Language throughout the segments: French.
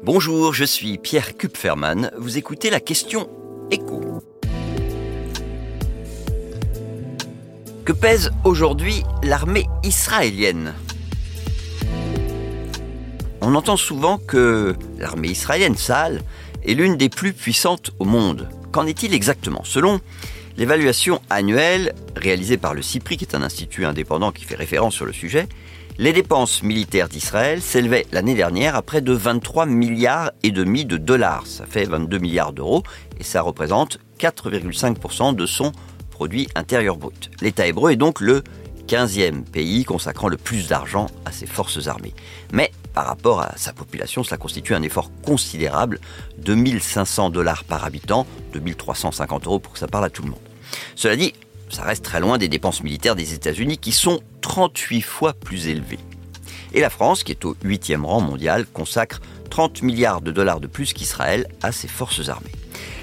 Bonjour, je suis Pierre Kupferman. Vous écoutez la question écho. Que pèse aujourd'hui l'armée israélienne? On entend souvent que l'armée israélienne, Sahel, est l'une des plus puissantes au monde. Qu'en est-il exactement? Selon l'évaluation annuelle réalisée par le CIPRI, qui est un institut indépendant qui fait référence sur le sujet, les dépenses militaires d'Israël s'élevaient l'année dernière à près de 23 milliards et demi de dollars. Ça fait 22 milliards d'euros et ça représente 4,5% de son produit intérieur brut. L'État hébreu est donc le 15e pays consacrant le plus d'argent à ses forces armées. Mais par rapport à sa population, cela constitue un effort considérable, 2500 dollars par habitant, 2350 euros pour que ça parle à tout le monde. Cela dit, ça reste très loin des dépenses militaires des États-Unis qui sont 38 fois plus élevées. Et la France, qui est au 8e rang mondial, consacre 30 milliards de dollars de plus qu'Israël à ses forces armées.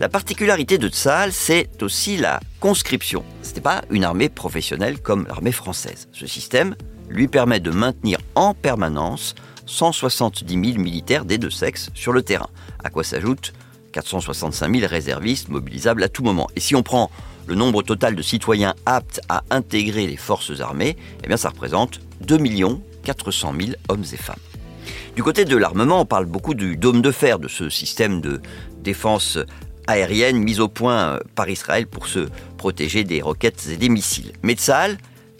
La particularité de Tsahal, c'est aussi la conscription. Ce n'était pas une armée professionnelle comme l'armée française. Ce système lui permet de maintenir en permanence 170 000 militaires des deux sexes sur le terrain, à quoi s'ajoutent 465 000 réservistes mobilisables à tout moment. Et si on prend le nombre total de citoyens aptes à intégrer les forces armées, eh bien ça représente 2 400 000 hommes et femmes. Du côté de l'armement, on parle beaucoup du dôme de fer, de ce système de défense aérienne mise au point euh, par Israël pour se protéger des roquettes et des missiles. Mais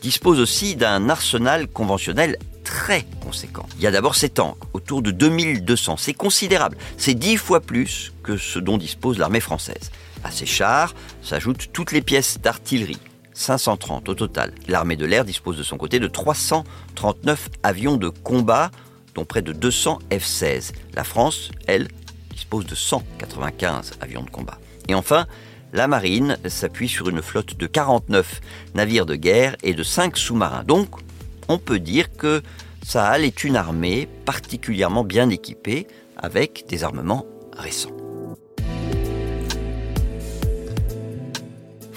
dispose aussi d'un arsenal conventionnel très conséquent. Il y a d'abord ces tanks, autour de 2200. C'est considérable. C'est dix fois plus que ce dont dispose l'armée française. À ces chars s'ajoutent toutes les pièces d'artillerie. 530 au total. L'armée de l'air dispose de son côté de 339 avions de combat, dont près de 200 F-16. La France, elle, dispose de 195 avions de combat. Et enfin, la marine s'appuie sur une flotte de 49 navires de guerre et de 5 sous-marins. Donc, on peut dire que Sahel est une armée particulièrement bien équipée avec des armements récents.